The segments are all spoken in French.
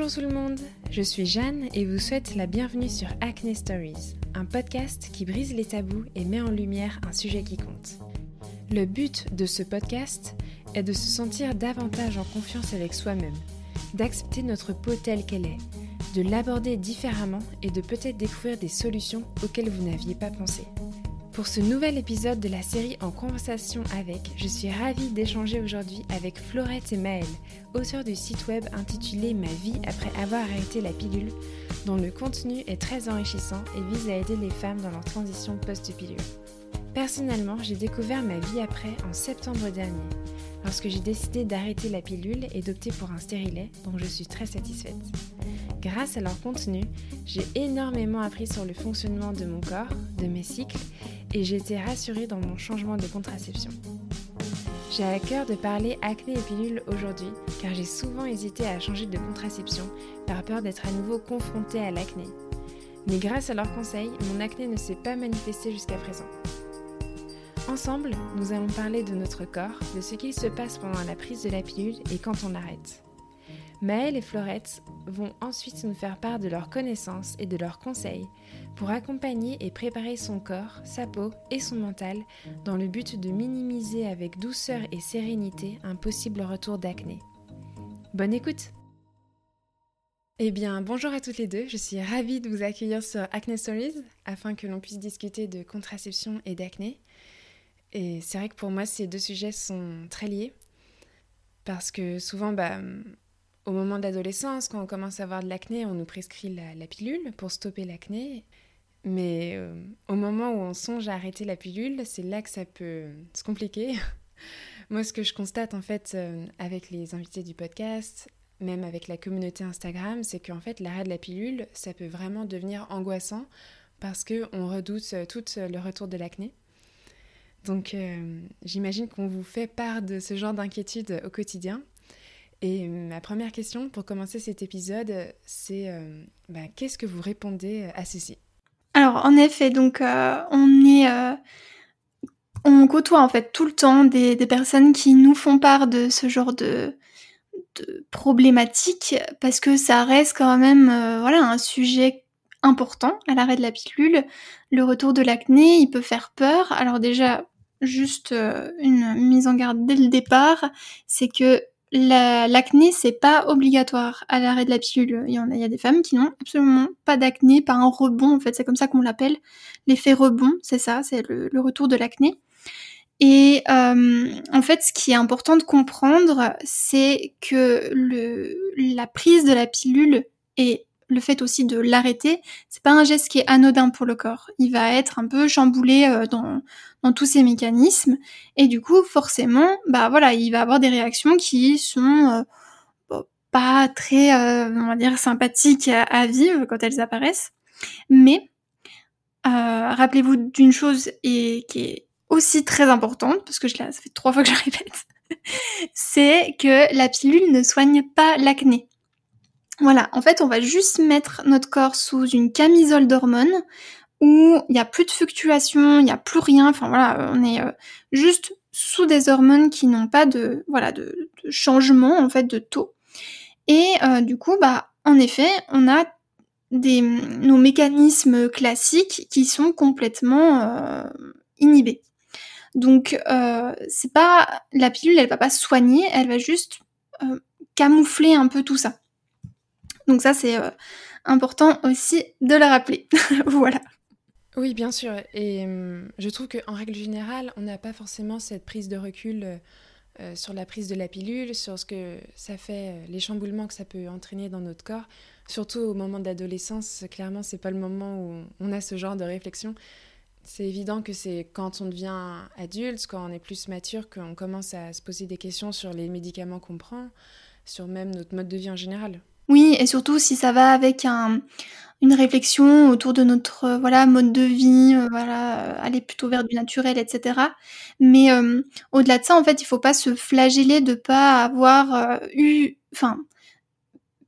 Bonjour tout le monde, je suis Jeanne et vous souhaite la bienvenue sur Acne Stories, un podcast qui brise les tabous et met en lumière un sujet qui compte. Le but de ce podcast est de se sentir davantage en confiance avec soi-même, d'accepter notre peau telle qu'elle est, de l'aborder différemment et de peut-être découvrir des solutions auxquelles vous n'aviez pas pensé. Pour ce nouvel épisode de la série En conversation avec, je suis ravie d'échanger aujourd'hui avec Florette et Maëlle, auteurs du site web intitulé Ma vie après avoir arrêté la pilule, dont le contenu est très enrichissant et vise à aider les femmes dans leur transition post-pilule. Personnellement, j'ai découvert ma vie après en septembre dernier, lorsque j'ai décidé d'arrêter la pilule et d'opter pour un stérilet dont je suis très satisfaite. Grâce à leur contenu, j'ai énormément appris sur le fonctionnement de mon corps, de mes cycles et j'ai été rassurée dans mon changement de contraception. J'ai à cœur de parler acné et pilule aujourd'hui car j'ai souvent hésité à changer de contraception par peur d'être à nouveau confrontée à l'acné. Mais grâce à leurs conseils, mon acné ne s'est pas manifesté jusqu'à présent. Ensemble, nous allons parler de notre corps, de ce qu'il se passe pendant la prise de la pilule et quand on arrête. Maëlle et Florette vont ensuite nous faire part de leurs connaissances et de leurs conseils pour accompagner et préparer son corps, sa peau et son mental dans le but de minimiser avec douceur et sérénité un possible retour d'acné. Bonne écoute Eh bien, bonjour à toutes les deux, je suis ravie de vous accueillir sur Acne Stories afin que l'on puisse discuter de contraception et d'acné. Et c'est vrai que pour moi, ces deux sujets sont très liés parce que souvent, bah, au moment de l'adolescence, quand on commence à avoir de l'acné, on nous prescrit la, pilule pour stopper l'acné. Mais euh, au moment où on songe à arrêter la pilule, c'est là que ça peut se compliquer. Moi, ce que je constate en fait euh, avec les invités du podcast, même avec la communauté Instagram, c'est qu'en fait l'arrêt de la pilule, ça peut vraiment devenir angoissant parce qu'on redoute euh, tout le retour de l'acné. Donc j'imagine qu'on vous fait part de ce genre d'inquiétude au quotidien. Et ma première question pour commencer cet épisode, c'est euh, bah, qu'est-ce que vous répondez à ceci Alors en effet, donc euh, on est, euh, on côtoie en fait tout le temps des, personnes qui nous font part de ce genre de, de problématiques parce que ça reste quand même voilà un sujet important à l'arrêt de la pilule. Le retour de l'acné, il peut faire peur. Alors déjà, juste une mise en garde dès le départ, c'est que l'acné, c'est pas obligatoire à l'arrêt de la pilule. Il y, en a, il y a des femmes qui n'ont absolument pas d'acné, pas un rebond, en fait, c'est comme ça qu'on l'appelle. L'effet rebond, c'est ça, c'est le, retour de l'acné. Et euh, en fait, ce qui est important de comprendre, c'est que la prise de la pilule est le fait aussi de l'arrêter, c'est pas un geste qui est anodin pour le corps. Il va être un peu chamboulé euh, dans, dans tous ses mécanismes et du coup, forcément, bah voilà, il va avoir des réactions qui sont euh, pas très, euh, on va dire, sympathiques à, vivre quand elles apparaissent. Mais rappelez-vous d'une chose et qui est aussi très importante parce que je ça fait trois fois que je répète, c'est que la pilule ne soigne pas l'acné. Voilà, en fait, on va juste mettre notre corps sous une camisole d'hormones où il n'y a plus de fluctuations, il n'y a plus rien. Enfin voilà, on est euh, juste sous des hormones qui n'ont pas de voilà de, changement en fait de taux. Et euh, du coup, bah en effet, on a nos mécanismes classiques qui sont complètement euh, inhibés. Donc c'est pas la pilule, elle va pas soigner, elle va juste camoufler un peu tout ça. Donc ça, c'est euh, important aussi de le rappeler. voilà. Oui, bien sûr. Et hum, je trouve qu'en règle générale, on n'a pas forcément cette prise de recul euh, euh, sur la prise de la pilule, sur ce que ça fait, les chamboulements que ça peut entraîner dans notre corps. Surtout au moment de l'adolescence, clairement, c'est pas le moment où on a ce genre de réflexion. C'est évident que c'est quand on devient adulte, quand on est plus mature, qu'on commence à se poser des questions sur les médicaments qu'on prend, sur même notre mode de vie en général. Oui, et surtout si ça va avec un, une réflexion autour de notre euh, voilà mode de vie, euh, voilà, euh, aller plutôt vers du naturel, etc. Mais au-delà de ça, en fait, il faut pas se flageller de pas avoir eu, enfin,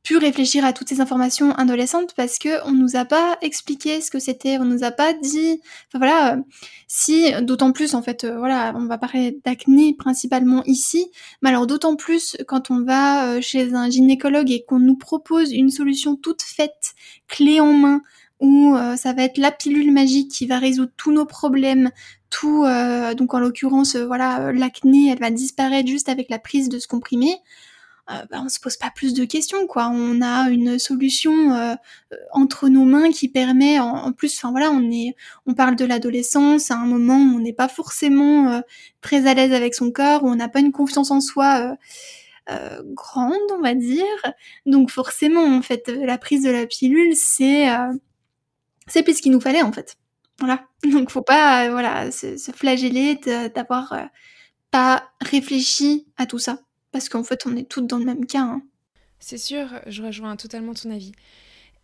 pu réfléchir à toutes ces informations adolescentes parce que on nous a pas expliqué ce que c'était, on nous a pas dit. Enfin voilà, euh, si d'autant plus en fait, euh, voilà, on va parler d'acné principalement ici, mais alors d'autant plus quand on va euh, chez un gynécologue et qu'on nous propose une solution toute faite, clé en main, où ça va être la pilule magique qui va résoudre tous nos problèmes, tout, donc en l'occurrence, voilà, l'acné, elle va disparaître juste avec la prise de ce comprimé. Euh, bah, on se pose pas plus de questions quoi. On a une solution euh, euh, entre nos mains qui permet en, plus enfin voilà, on est on parle de l'adolescence à un moment où on n'est pas forcément très à l'aise avec son corps, où on n'a pas une confiance en soi grande, on va dire. Donc forcément en fait la prise de la pilule c'est c'est plus ce qu'il nous fallait en fait. Voilà. Donc faut pas voilà se, se flageller d'avoir pas réfléchi à tout ça. Parce qu'en fait, on est toutes dans le même cas. Hein. C'est sûr, je rejoins totalement ton avis.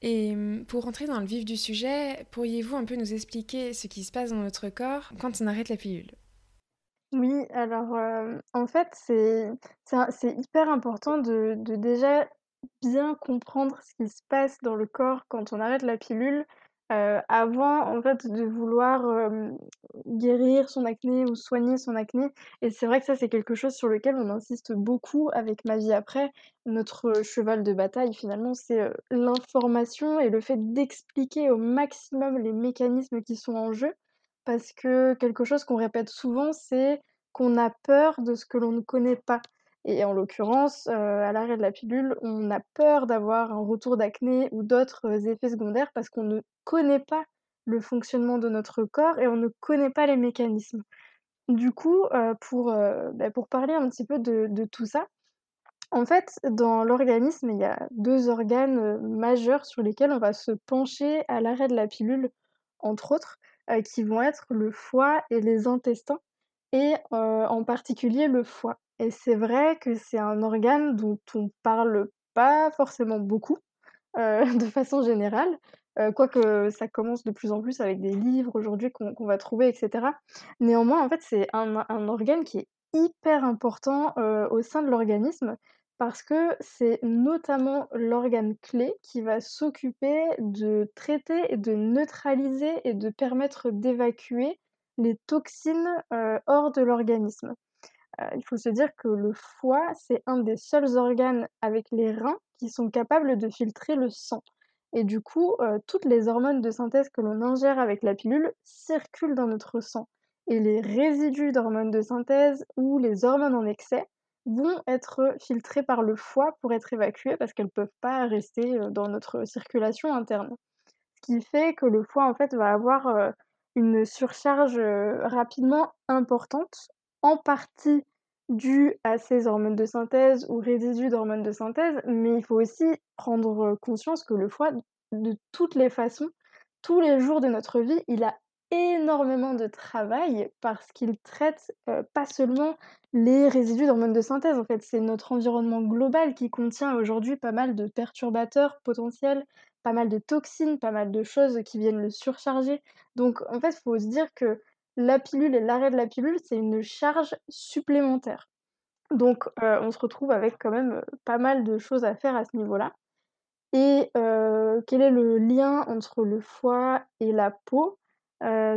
Et hum, pour rentrer dans le vif du sujet, pourriez-vous un peu nous expliquer ce qui se passe dans notre corps quand on arrête la pilule? Oui, alors euh, en fait, c'est hyper important de, de, déjà bien comprendre ce qui se passe dans le corps quand on arrête la pilule euh, avant en fait de vouloir, guérir son acné ou soigner son acné et c'est vrai que ça, c'est quelque chose sur lequel on insiste beaucoup avec Ma vie après. Notre, cheval de bataille finalement, c'est, l'information et le fait d'expliquer au maximum les mécanismes qui sont en jeu. Parce que quelque chose qu'on répète souvent, c'est qu'on a peur de ce que l'on ne connaît pas. Et en l'occurrence, à l'arrêt de la pilule, on a peur d'avoir un retour d'acné ou d'autres, effets secondaires parce qu'on ne connaît pas le fonctionnement de notre corps et on ne connaît pas les mécanismes. Du coup, pour, bah, pour parler un petit peu de tout ça, en fait, dans l'organisme, il y a deux organes, majeurs sur lesquels on va se pencher à l'arrêt de la pilule, entre autres, qui vont être le foie et les intestins et en particulier le foie. Et c'est vrai que c'est un organe dont on parle pas forcément beaucoup, euh, de façon générale, euh, quoique ça commence de plus en plus avec des livres aujourd'hui qu'on va trouver etc. Néanmoins, en fait, c'est un organe qui est hyper important, euh, au sein de l'organisme parce que c'est notamment l'organe clé qui va s'occuper de traiter et de neutraliser et de permettre d'évacuer les toxines, hors de l'organisme. Euh, il faut se dire que le foie, c'est un des seuls organes avec les reins qui sont capables de filtrer le sang. Et du coup, euh, toutes les hormones de synthèse que l'on ingère avec la pilule circulent dans notre sang. Et les résidus d'hormones de synthèse ou les hormones en excès vont être filtrés par le foie pour être évacués parce qu'elles ne peuvent pas rester euh, dans notre circulation interne. Ce qui fait que le foie en fait va avoir une surcharge rapidement importante en partie dû à ces hormones de synthèse ou résidus d'hormones de synthèse, mais il faut aussi prendre conscience que le foie, de toutes les façons, tous les jours de notre vie, il a énormément de travail parce qu'il traite pas seulement les résidus d'hormones de synthèse. En fait, c'est notre environnement global qui contient aujourd'hui pas mal de perturbateurs potentiels, pas mal de toxines, pas mal de choses qui viennent le surcharger. Donc, en fait, il faut se dire que la pilule et l'arrêt de la pilule, c'est une charge supplémentaire. Donc, euh, on se retrouve avec quand même, euh, pas mal de choses à faire à ce niveau-là et euh, quel est le lien entre le foie et la peau?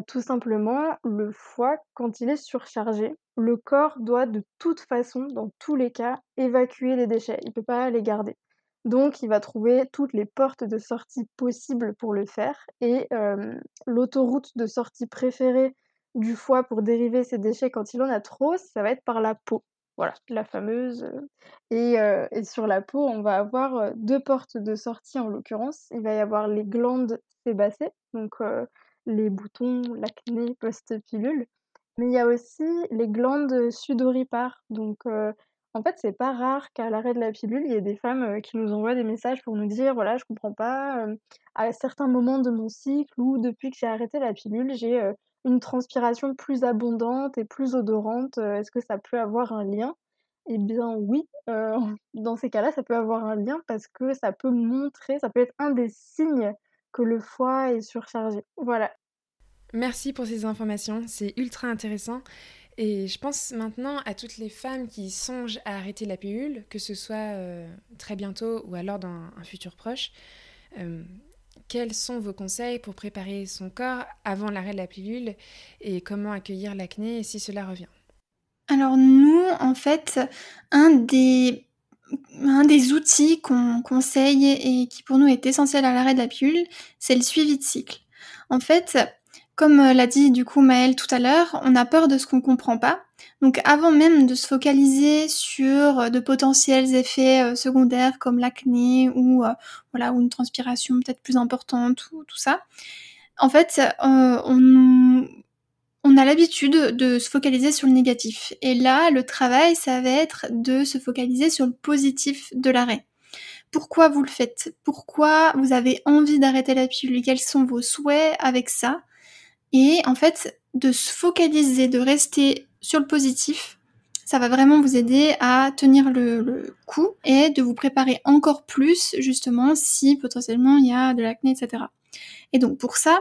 tout simplement, le foie, quand il est surchargé, le corps doit de toute façon, dans tous les cas, évacuer les déchets. Il ne peut pas les garder. Donc il va trouver toutes les portes de sortie possibles pour le faire et l'autoroute de sortie préférée du foie pour dériver ses déchets quand il en a trop, ça va être par la peau. Voilà, la fameuse. Et, et sur la peau, on va avoir deux portes de sortie en l'occurrence. Il va y avoir les glandes sébacées, donc les boutons, l'acné post-pilule. Mais il y a aussi les glandes sudoripares. Donc en fait, c'est pas rare qu'à l'arrêt de la pilule, il y ait des femmes qui nous envoient des messages pour nous dire voilà, je comprends pas, à certains moments de mon cycle ou depuis que j'ai arrêté la pilule, j'ai une transpiration plus abondante et plus odorante, est-ce que ça peut avoir un lien? Eh bien oui, dans ces cas-là, ça peut avoir un lien parce que ça peut montrer, ça peut être un des signes que le foie est surchargé. Voilà. Merci pour ces informations, c'est ultra intéressant Et je pense maintenant à toutes les femmes qui songent à arrêter la pilule, que ce soit très bientôt ou alors dans un futur proche. quels sont vos conseils pour préparer son corps avant l'arrêt de la pilule et comment accueillir l'acné si cela revient? Alors nous, en fait, un des un des outils qu'on conseille et qui pour nous est essentiel à l'arrêt de la pilule, c'est le suivi de cycle. En fait, comme l'a dit du coup Maëlle tout à l'heure, on a peur de ce qu'on comprend pas. Donc avant même de se focaliser sur de potentiels effets euh, secondaires comme l'acné ou euh, voilà ou une transpiration peut-être plus importante ou tout ça, en fait, euh, on, on a l'habitude de se focaliser sur le négatif. Et là, le travail, ça va être de se focaliser sur le positif de l'arrêt. Pourquoi vous le faites? Pourquoi vous avez envie d'arrêter la pilule? Quels sont vos souhaits avec ça? Et en fait, de se focaliser, de rester sur le positif, ça va vraiment vous aider à tenir le, coup et de vous préparer encore plus justement si potentiellement il y a de l'acné, etc. Et donc pour ça,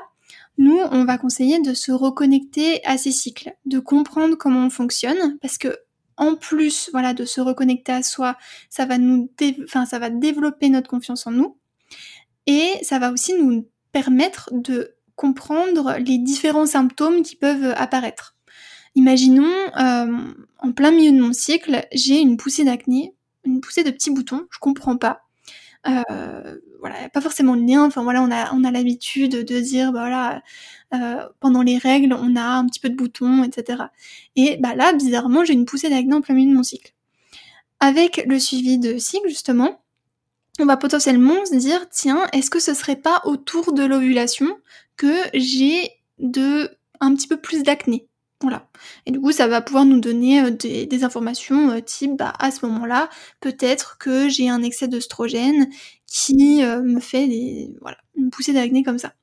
nous, on va conseiller de se reconnecter à ces cycles, de comprendre comment on fonctionne, parce que en plus, voilà, de se reconnecter à soi, ça va nous, enfin, ça va développer notre confiance en nous, et ça va aussi nous permettre de comprendre les différents symptômes qui peuvent apparaître. Imaginons, euh, en plein milieu de mon cycle, j'ai une poussée d'acné, une poussée de petits boutons, je comprends pas. Euh, voilà, pas forcément de lien. Enfin voilà, on a l'habitude de dire bah voilà, euh, pendant les règles, on a un petit peu de boutons, etc. Et bah là, bizarrement, j'ai une poussée d'acné en plein milieu de mon cycle. Avec le suivi de cycle justement, on va potentiellement se dire tiens, est-ce que ce serait pas autour de l'ovulation que j'ai de un petit peu plus d'acné voilà. Et du coup, ça va pouvoir nous donner euh, des, informations euh, type, bah, à ce moment-là, peut-être que j'ai un excès d'œstrogène qui euh, me fait des, voilà, une poussée d'acné comme ça.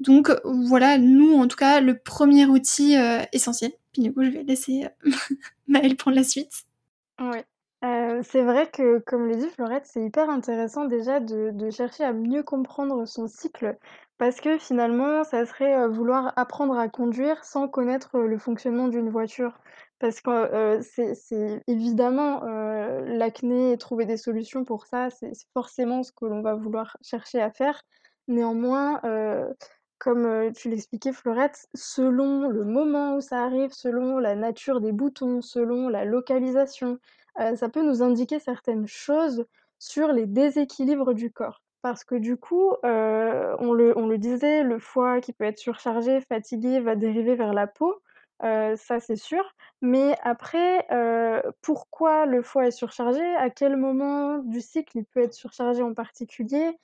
Donc voilà, nous, en tout cas, le premier outil essentiel. Puis du coup, je vais laisser Maëlle prendre la suite. Oui. c'est vrai que, comme le dit Florette, c'est hyper intéressant déjà de, de chercher à mieux comprendre son cycle parce que finalement, ça serait, vouloir apprendre à conduire sans connaître, le fonctionnement d'une voiture. Parce que, c'est évidemment, l'acné et trouver des solutions pour ça, c'est forcément ce que l'on va vouloir chercher à faire. Néanmoins, comme, tu l'expliquais Fleurette, selon le moment où ça arrive, selon la nature des boutons, selon la localisation, ça peut nous indiquer certaines choses sur les déséquilibres du corps. Parce que du coup, on le disait, le foie qui peut être surchargé, fatigué, va dériver vers la peau, ça c'est sûr. Mais après, pourquoi le foie est surchargé? À quel moment du cycle il peut être surchargé en particulier?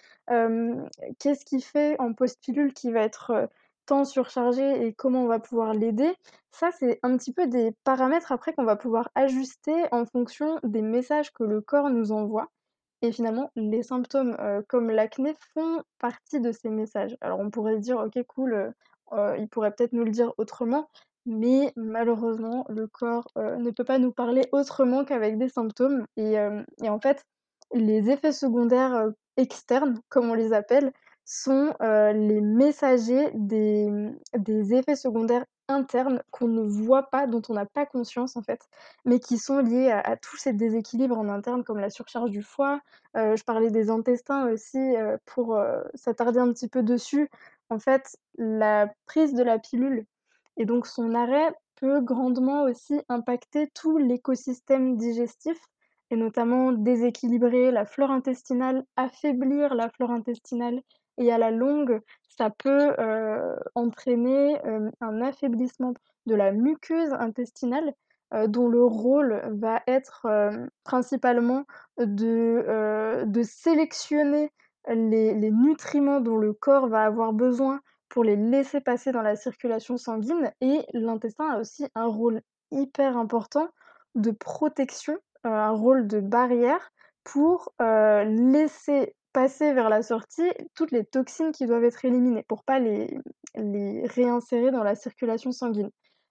Qu'est-ce qui fait en post-pilule qu'il va être, tant surchargé et comment on va pouvoir l'aider? Ça, c'est un petit peu des paramètres après qu'on va pouvoir ajuster en fonction des messages que le corps nous envoie. Et finalement, les symptômes, comme l'acné font partie de ces messages. Alors on pourrait dire: «OK cool, il pourrait peut-être nous le dire autrement», mais malheureusement le corps, heu, ne peut pas nous parler autrement qu'avec des symptômes et et en fait, les effets secondaires, heu, externes, comme on les appelle, sont, les messagers des, effets secondaires internes qu'on ne voit pas, dont on n'a pas conscience en fait, mais qui sont liés à, à tous ces déséquilibres en interne comme la surcharge du foie. Euh, je parlais des intestins aussi euh, pour euh, s'attarder un petit peu dessus. En fait, la prise de la pilule et donc son arrêt peut grandement aussi impacter tout l'écosystème digestif et notamment déséquilibrer la flore intestinale, affaiblir la flore intestinale. Et à la longue, ça peut euh, entraîner euh, un affaiblissement de la muqueuse intestinale euh, dont le rôle va être principalement de, sélectionner les, nutriments dont le corps va avoir besoin pour les laisser passer dans la circulation sanguine. Et l'intestin a aussi un rôle hyper important de protection, un rôle de barrière pour laisser passer vers la sortie toutes les toxines qui doivent être éliminées pour pas les, réinsérer dans la circulation sanguine.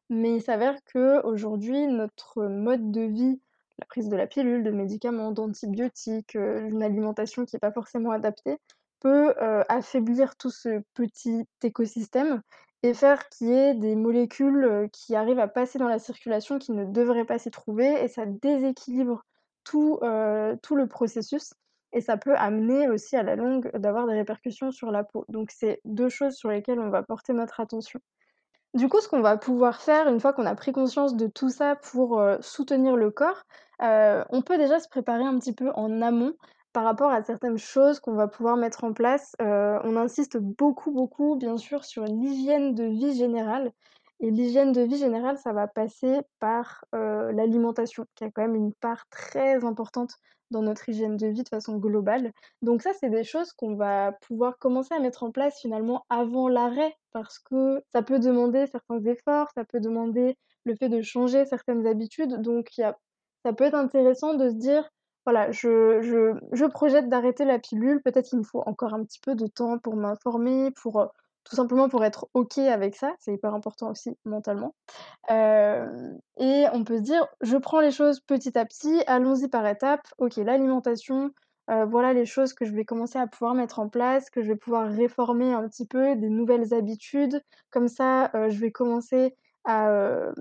Mais il s'avère qu'aujourd'hui, notre mode de vie, la prise de la pilule, de médicaments, d'antibiotiques, euh, une alimentation qui n'est pas forcément adaptée, peut affaiblir tout ce petit écosystème et faire qu'il y ait des molécules qui arrivent à passer dans la circulation qui ne devraient pas s'y trouver et ça déséquilibre tout, tout le processus et ça peut amener aussi à la longue d'avoir des répercussions sur la peau. Donc c'est deux choses sur lesquelles on va porter notre attention. Du coup, ce qu'on va pouvoir faire une fois qu'on a pris conscience de tout ça pour soutenir le corps, on peut déjà se préparer un petit peu en amont par rapport à certaines choses qu'on va pouvoir mettre en place. on insiste beaucoup, beaucoup, bien sûr, sur l'hygiène de vie générale. Et l'hygiène de vie générale, ça va passer par l'alimentation, qui a quand même une part très importante dans notre hygiène de vie de façon globale. Donc ça, c'est des choses qu'on va pouvoir commencer à mettre en place finalement avant l'arrêt, parce que ça peut demander certains efforts, ça peut demander le fait de changer certaines habitudes. Donc ça peut être intéressant de se dire, voilà, je, je, je projette d'arrêter la pilule, peut-être qu'il me faut encore un petit peu de temps pour m'informer, pour tout simplement pour être OK avec ça, c'est hyper important aussi mentalement. et on peut se dire, je prends les choses petit à petit, allons-y par étapes. OK, l'alimentation, voilà les choses que je vais commencer à pouvoir mettre en place, que je vais pouvoir réformer un petit peu, des nouvelles habitudes. Comme ça, je vais commencer à,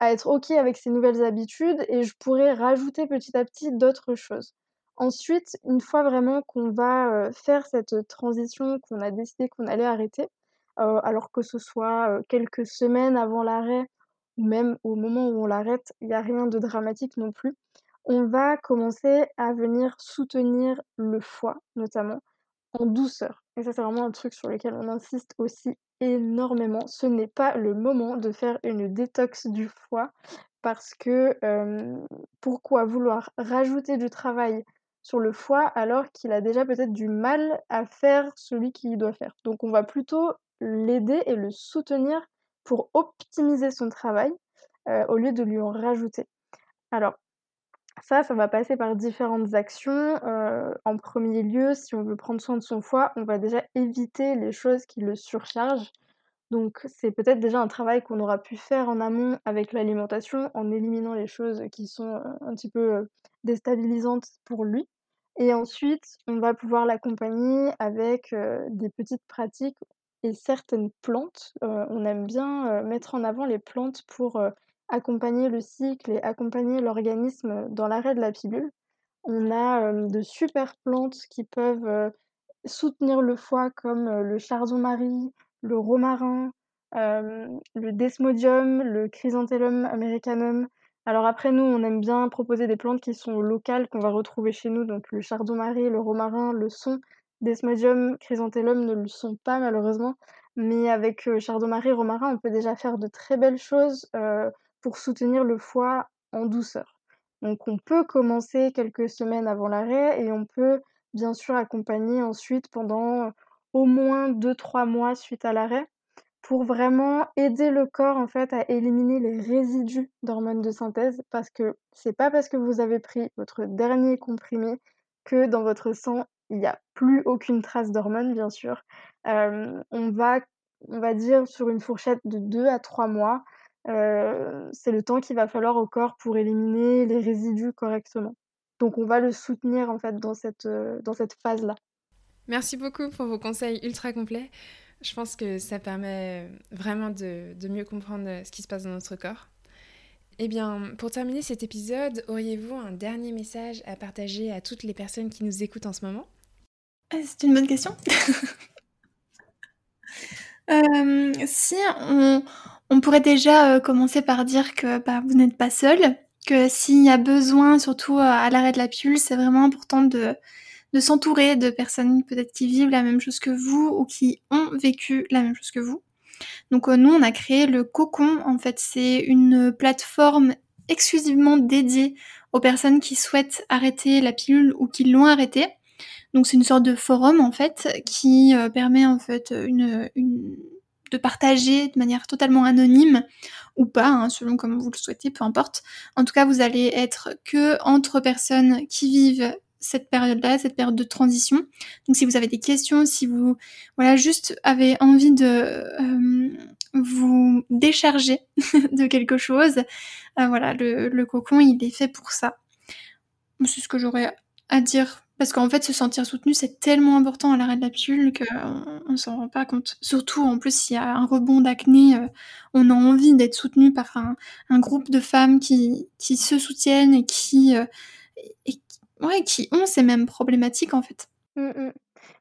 à être OK avec ces nouvelles habitudes et je pourrais rajouter petit à petit d'autres choses. Ensuite, une fois vraiment qu'on va faire cette transition, qu'on a décidé qu'on allait arrêter, alors que ce soit quelques semaines avant l'arrêt ou même au moment où on l'arrête, il n'y a rien de dramatique non plus. On va commencer à venir soutenir le foie, notamment, en douceur. Et ça, c'est vraiment un truc sur lequel on insiste aussi énormément. Ce n'est pas le moment de faire une détox du foie parce que pourquoi vouloir rajouter du travail sur le foie alors qu'il a déjà peut-être du mal à faire celui qu'il doit faire? Donc on va plutôt l'aider et le soutenir pour optimiser son travail au lieu de lui en rajouter. Alors, ça, ça va passer par différentes actions. Euh, en premier lieu, si on veut prendre soin de son foie, on va déjà éviter les choses qui le surchargent. Donc, c'est peut-être déjà un travail qu'on aura pu faire en amont avec l'alimentation, en éliminant les choses qui sont euh, un petit peu déstabilisantes pour lui. Et ensuite, on va pouvoir l'accompagner avec des petites pratiques et certaines plantes, on aime bien, mettre en avant les plantes pour, accompagner le cycle et accompagner l'organisme dans l'arrêt de la pilule. On a, de super plantes qui peuvent, soutenir le foie comme, le chardon-marie, le romarin, le desmodium, le chrysanthellum americanum. Alors après nous, on aime bien proposer des plantes qui sont locales, qu'on va retrouver chez nous, donc le chardon-marie, le romarin, le son. Desmodium, chrysanthellum ne le sont pas malheureusement, mais avec euh, chardon-marie, romarin, on peut déjà faire de très belles choses pour soutenir le foie en douceur. Donc on peut commencer quelques semaines avant l'arrêt et on peut bien sûr accompagner ensuite pendant au moins 2-3 mois suite à l'arrêt pour vraiment aider le corps en fait à éliminer les résidus d'hormones de synthèse parce que c'est pas parce que vous avez pris votre dernier comprimé que dans votre sang il n'y a plus aucune trace d'hormones, bien sûr. on, va, on va dire sur une fourchette de 2 à 3 mois, c'est le temps qu'il va falloir au corps pour éliminer les résidus correctement. Donc on va le soutenir en fait dans cette, dans cette phase-là. Merci beaucoup pour vos conseils ultra complets. Je pense que ça permet vraiment de, de mieux comprendre ce qui se passe dans notre corps. Eh bien, pour terminer cet épisode, auriez-vous un dernier message à partager à toutes les personnes qui nous écoutent en ce moment? Ah, c'est une bonne question. Euh, si on, pourrait déjà euh, commencer par dire que bah, vous n'êtes pas seul, que s'il y a besoin, surtout euh, à l'arrêt de la pilule, c'est vraiment important de, s'entourer de personnes peut-être qui vivent la même chose que vous ou qui ont vécu la même chose que vous. Donc nous, on a créé le Cocon. En fait, c'est une plateforme exclusivement dédiée aux personnes qui souhaitent arrêter la pilule ou qui l'ont arrêtée. Donc c'est une sorte de forum en fait qui euh, permet en fait une, de partager de manière totalement anonyme ou pas, hein, selon comme vous le souhaitez, peu importe. En tout cas, vous allez être que entre personnes qui vivent cette période-là, cette période de transition. Donc si vous avez des questions, si vous voilà juste avez envie de euh, vous décharger de quelque chose, euh, voilà le, le, cocon il est fait pour ça. C'est ce que j'aurais à dire Parce qu'en fait, se sentir soutenu, c'est tellement important à l'arrêt de la pilule qu'on on, s'en rend pas compte. Surtout, en plus, s'il y a un rebond d'acné, euh, on a envie d'être soutenu par un, groupe de femmes qui, qui se soutiennent et qui, euh, ouais, qui ont ces mêmes problématiques, en fait. Mmh.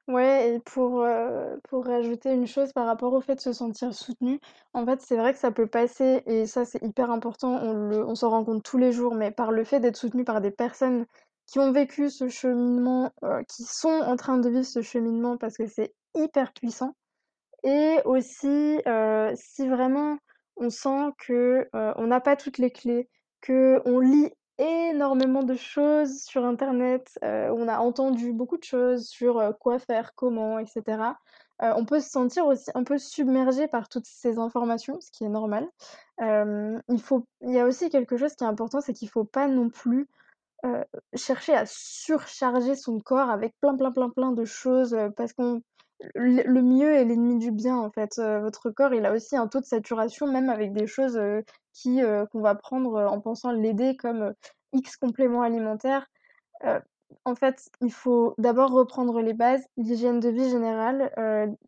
Ouais et pour, heu, pour rajouter une chose par rapport au fait de se sentir soutenu, en fait, c'est vrai que ça peut passer et ça, c'est hyper important, on on s'en rend compte tous les jours, mais par le fait d'être soutenu par des personnes qui ont vécu ce cheminement, heu, qui sont en train de vivre ce cheminement parce que c'est hyper puissant et aussi, heu, si vraiment on sent que, heu, on n'a pas toutes les clés, qu'on lit énormément de choses sur internet, on a entendu beaucoup de choses sur, quoi faire, comment et cetera. Heu, on peut se sentir aussi un peu submergé par toutes ces informations, ce qui est normal. Il faut il y a aussi quelque chose qui est important, c'est qu'il faut pas non plus, chercher à surcharger son corps avec plein, plein, plein, plein de choses, parce qu'on le mieux est l'ennemi du bien, en fait. Votre corps, il a aussi un taux de saturation, même avec des choses, qui, qu'on va prendre, en pensant l'aider comme, X compléments alimentaires. En fait, il faut d'abord reprendre les bases, l'hygiène de vie générale.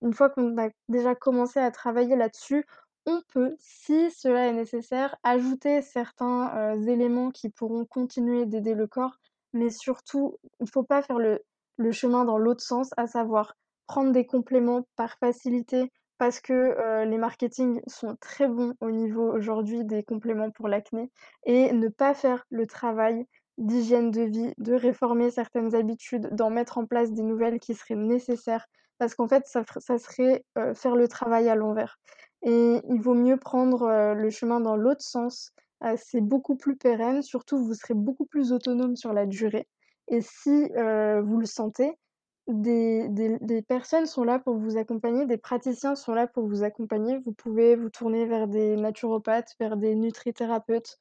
Une fois qu'on a déjà commencé à travailler là-dessus, on peut, si cela est nécessaire, ajouter certains, heu, éléments qui pourront continuer d'aider le corps. Mais surtout, il faut pas faire le chemin dans l'autre sens, à savoir prendre des compléments par facilité parce que, heu, les marketings sont très bons au niveau aujourd'hui des compléments pour l'acné et ne pas faire le travail d'hygiène de vie, de réformer certaines habitudes, d'en mettre en place des nouvelles qui seraient nécessaires parce qu'en fait ça serait, heu, faire le travail à l'envers et il vaut mieux prendre, heu, le chemin dans l'autre sens. Heu, c'est beaucoup plus pérenne, surtout vous serez beaucoup plus autonome sur la durée et si, heu, vous le sentez, des des personnes sont là pour vous accompagner, des praticiens sont là pour vous accompagner. Vous pouvez vous tourner vers des naturopathes, vers des nutrithérapeutes,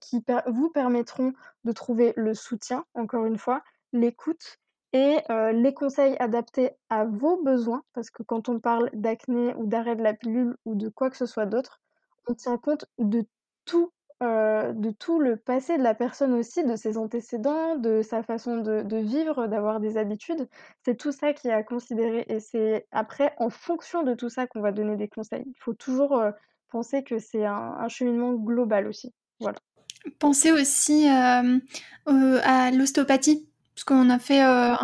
qui vous permettront de trouver le soutien, encore une fois, l'écoute et heu, les conseils adaptés à vos besoins. Parce que quand on parle d'acné ou d'arrêt de la pilule ou de quoi que ce soit d'autre, on tient compte de tout heu, de tout le passé de la personne aussi, de ses antécédents, de sa façon de vivre, d'avoir des habitudes. C'est tout ça qui est à considérer et c'est après en fonction de tout ça qu'on va donner des conseils. Il faut toujours, heu, penser que c'est un cheminement global aussi. Pensez aussi, à l'ostéopathie, parce qu'on a fait, un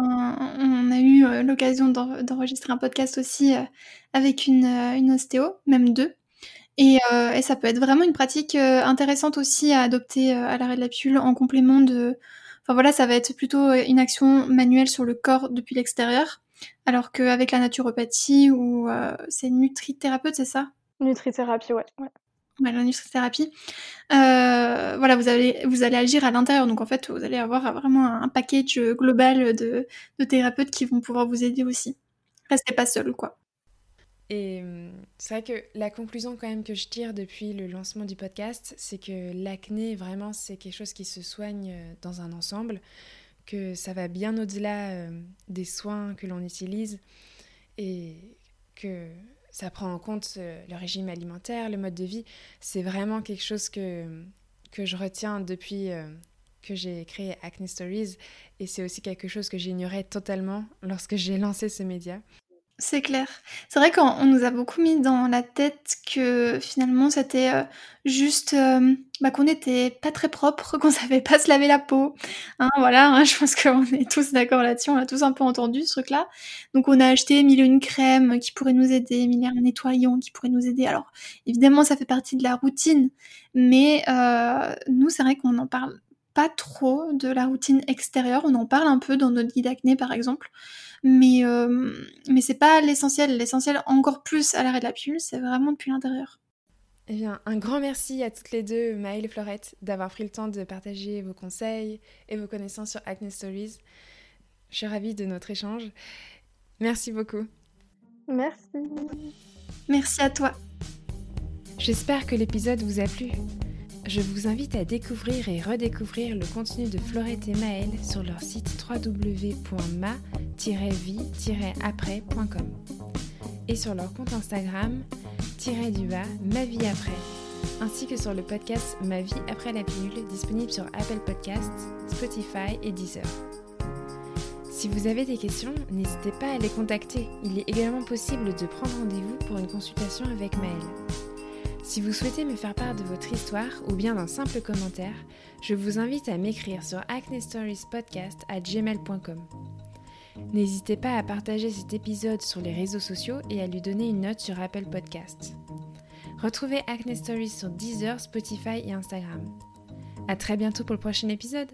on a eu, heu, l'occasion d'en d'enregistrer un podcast aussi, heu, avec une, ostéo, même 2 et ça peut être vraiment une pratique, intéressante aussi à adopter, à l'arrêt de la pilule en complément de enfin voilà, ça va être plutôt, une action manuelle sur le corps depuis l'extérieur, alors qu'avec la naturopathie ou c'est nutrithérapeute, c'est ça? Nutrithérapie, ouais, ouais. Ouais, la nutrithérapie. Heu, voilà, vous allez agir à l'intérieur, donc en fait, vous allez avoir vraiment un package, global de de thérapeutes qui vont pouvoir vous aider aussi. Restez pas seul, quoi. Et mmh, c'est vrai que la conclusion quand même que je tire depuis le lancement du podcast, c'est que l'acné, vraiment, c'est quelque chose qui se soigne euh, dans un ensemble, que ça va bien au-delà euh, des soins que l'on utilise et que ça prend en compte euh, le régime alimentaire, le mode de vie. C'est vraiment quelque chose que, que je retiens depuis que j'ai créé Acne Stories et c'est aussi quelque chose que j'ignorais totalement lorsque j'ai lancé ce média. C'est clair. C'est vrai qu'on nous a beaucoup mis dans la tête que finalement c'était euh, juste euh, bah, qu'on n'était pas très propre, qu'on savait pas se laver la peau. Hein, voilà, hein, je pense qu'on est tous d'accord là-dessus, on a tous un peu entendu ce truc-là. Donc on a acheté mille une crème qui pourrait nous aider, mille un nettoyant qui pourrait nous aider. Alors évidemment ça fait partie de la routine, mais euh, nous c'est vrai qu'on en parle pas trop de la routine extérieure, on en parle un peu dans notre guide acné par exemple mais, euh, mais c'est pas l'essentiel. L'essentiel, encore plus à l'arrêt de la pilule, c'est vraiment depuis l'intérieur. Eh bien, un grand merci à toutes les deux, Maëlle et Florette, d'avoir pris le temps de partager vos conseils et vos connaissances sur Acne Stories. Je suis ravie de notre échange. Merci beaucoup. Merci. Merci à toi. J'espère que l'épisode vous a plu. Je vous invite à découvrir et redécouvrir le contenu de Florette et Maëlle sur leur site www.ma-vie-après.com et sur leur compte Instagram du ma vie après ainsi que sur le podcast Ma vie après la pilule disponible sur Apple Podcasts, Spotify et Deezer. Si vous avez des questions, n'hésitez pas à les contacter. Il est également possible de prendre rendez-vous pour une consultation avec Maëlle. Si vous souhaitez me faire part de votre histoire ou bien d'un simple commentaire, je vous invite à m'écrire sur acnestoriespodcast@gmail.com. N'hésitez pas à partager cet épisode sur les réseaux sociaux et à lui donner une note sur Apple Podcast. Retrouvez Acne Stories sur Deezer, Spotify et Instagram. À très bientôt pour le prochain épisode.